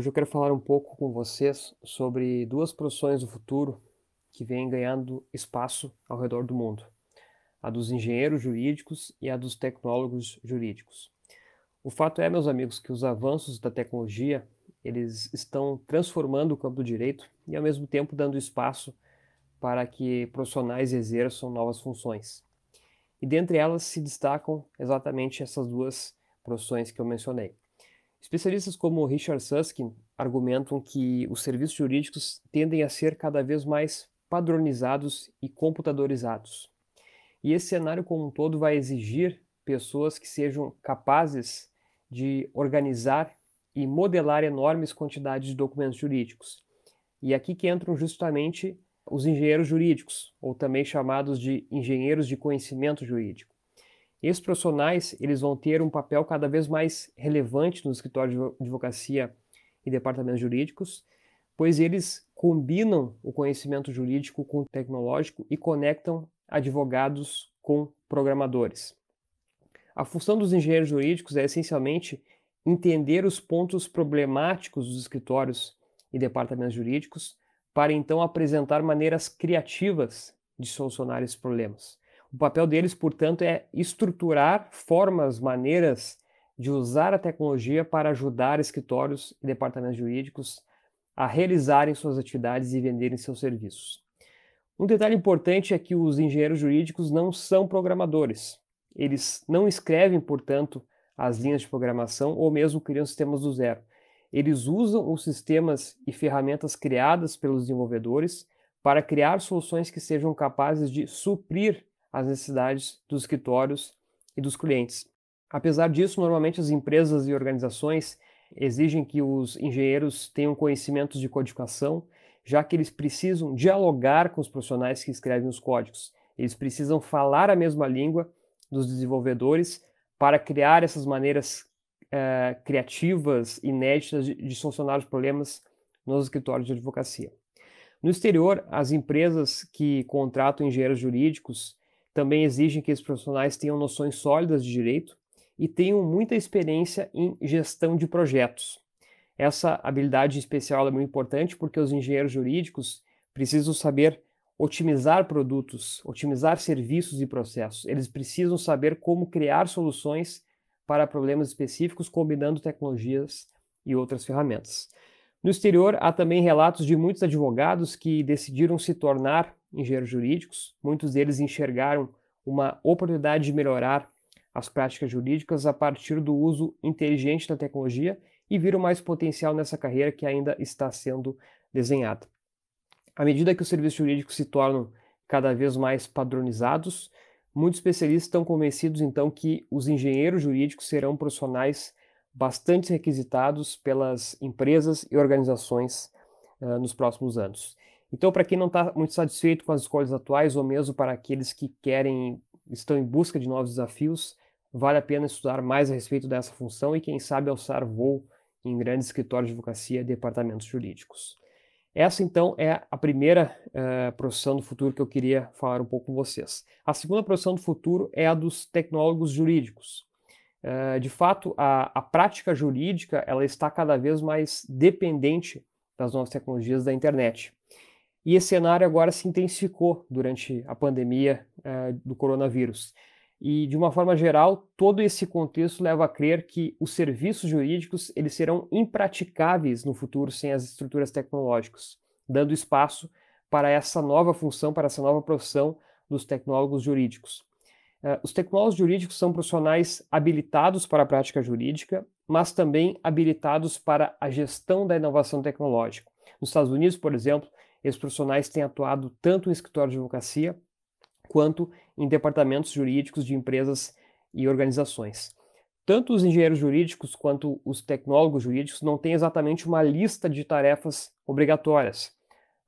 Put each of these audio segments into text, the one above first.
Hoje eu quero falar um pouco com vocês sobre duas profissões do futuro que vêm ganhando espaço ao redor do mundo: a dos engenheiros jurídicos e a dos tecnólogos jurídicos. O fato é, meus amigos, que os avanços da tecnologia eles estão transformando o campo do direito e ao mesmo tempo dando espaço para que profissionais exerçam novas funções. E dentre elas se destacam exatamente essas duas profissões que eu mencionei. Especialistas como Richard Susskind argumentam que os serviços jurídicos tendem a ser cada vez mais padronizados e computadorizados. E esse cenário como um todo vai exigir pessoas que sejam capazes de organizar e modelar enormes quantidades de documentos jurídicos. E aqui que entram justamente os engenheiros jurídicos, ou também chamados de engenheiros de conhecimento jurídico. Esses profissionais eles vão ter um papel cada vez mais relevante no escritório de advocacia e departamentos jurídicos, pois eles combinam o conhecimento jurídico com o tecnológico e conectam advogados com programadores. A função dos engenheiros jurídicos é essencialmente entender os pontos problemáticos dos escritórios e departamentos jurídicos para então apresentar maneiras criativas de solucionar esses problemas. O papel deles, portanto, é estruturar formas, maneiras de usar a tecnologia para ajudar escritórios e departamentos jurídicos a realizarem suas atividades e venderem seus serviços. Um detalhe importante é que os engenheiros jurídicos não são programadores. Eles não escrevem, portanto, as linhas de programação ou mesmo criam sistemas do zero. Eles usam os sistemas e ferramentas criadas pelos desenvolvedores para criar soluções que sejam capazes de suprir as necessidades dos escritórios e dos clientes. Apesar disso, normalmente as empresas e organizações exigem que os engenheiros tenham conhecimentos de codificação, já que eles precisam dialogar com os profissionais que escrevem os códigos. Eles precisam falar a mesma língua dos desenvolvedores para criar essas maneiras é, criativas, inéditas de, de solucionar os problemas nos escritórios de advocacia. No exterior, as empresas que contratam engenheiros jurídicos também exigem que esses profissionais tenham noções sólidas de direito e tenham muita experiência em gestão de projetos. Essa habilidade especial é muito importante porque os engenheiros jurídicos precisam saber otimizar produtos, otimizar serviços e processos. Eles precisam saber como criar soluções para problemas específicos, combinando tecnologias e outras ferramentas. No exterior, há também relatos de muitos advogados que decidiram se tornar engenheiros jurídicos. Muitos deles enxergaram uma oportunidade de melhorar as práticas jurídicas a partir do uso inteligente da tecnologia e viram mais potencial nessa carreira que ainda está sendo desenhada. À medida que os serviços jurídicos se tornam cada vez mais padronizados, muitos especialistas estão convencidos então que os engenheiros jurídicos serão profissionais bastante requisitados pelas empresas e organizações uh, nos próximos anos. Então, para quem não está muito satisfeito com as escolhas atuais, ou mesmo para aqueles que querem, estão em busca de novos desafios, vale a pena estudar mais a respeito dessa função e, quem sabe, alçar voo em grandes escritórios de advocacia e departamentos jurídicos. Essa, então, é a primeira uh, profissão do futuro que eu queria falar um pouco com vocês. A segunda profissão do futuro é a dos tecnólogos jurídicos. Uh, de fato, a, a, prática jurídica ela está cada vez mais dependente das novas tecnologias da internet. E esse cenário agora se intensificou durante a pandemia uh, do coronavírus. E, de uma forma geral, todo esse contexto leva a crer que os serviços jurídicos eles serão impraticáveis no futuro sem as estruturas tecnológicas, dando espaço para essa nova função, para essa nova profissão dos tecnólogos jurídicos. Uh, os tecnólogos jurídicos são profissionais habilitados para a prática jurídica, mas também habilitados para a gestão da inovação tecnológica. Nos Estados Unidos, por exemplo, esses profissionais têm atuado tanto em escritório de advocacia quanto em departamentos jurídicos de empresas e organizações. Tanto os engenheiros jurídicos quanto os tecnólogos jurídicos não têm exatamente uma lista de tarefas obrigatórias.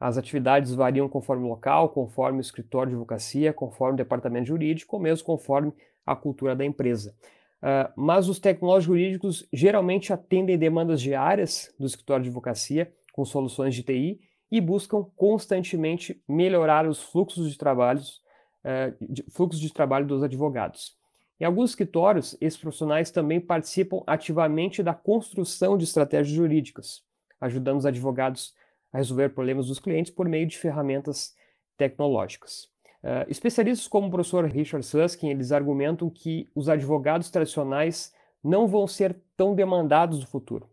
As atividades variam conforme o local, conforme o escritório de advocacia, conforme o departamento jurídico, ou mesmo conforme a cultura da empresa. Uh, mas os tecnólogos jurídicos geralmente atendem demandas diárias do escritório de advocacia com soluções de TI e buscam constantemente melhorar os fluxos de, trabalhos, uh, de, fluxos de trabalho dos advogados. Em alguns escritórios, esses profissionais também participam ativamente da construção de estratégias jurídicas, ajudando os advogados a resolver problemas dos clientes por meio de ferramentas tecnológicas. Uh, especialistas como o professor Richard Susskind, eles argumentam que os advogados tradicionais não vão ser tão demandados no futuro.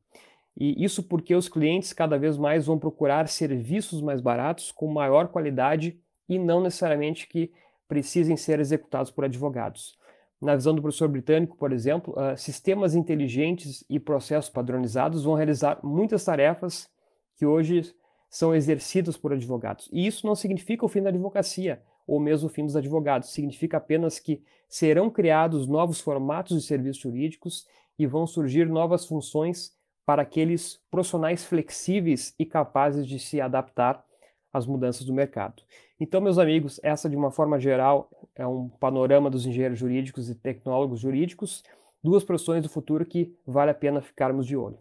E isso porque os clientes cada vez mais vão procurar serviços mais baratos, com maior qualidade e não necessariamente que precisem ser executados por advogados. Na visão do professor britânico, por exemplo, uh, sistemas inteligentes e processos padronizados vão realizar muitas tarefas que hoje são exercidas por advogados. E isso não significa o fim da advocacia ou mesmo o fim dos advogados. Significa apenas que serão criados novos formatos de serviços jurídicos e vão surgir novas funções para aqueles profissionais flexíveis e capazes de se adaptar às mudanças do mercado. Então, meus amigos, essa de uma forma geral é um panorama dos engenheiros jurídicos e tecnólogos jurídicos, duas profissões do futuro que vale a pena ficarmos de olho.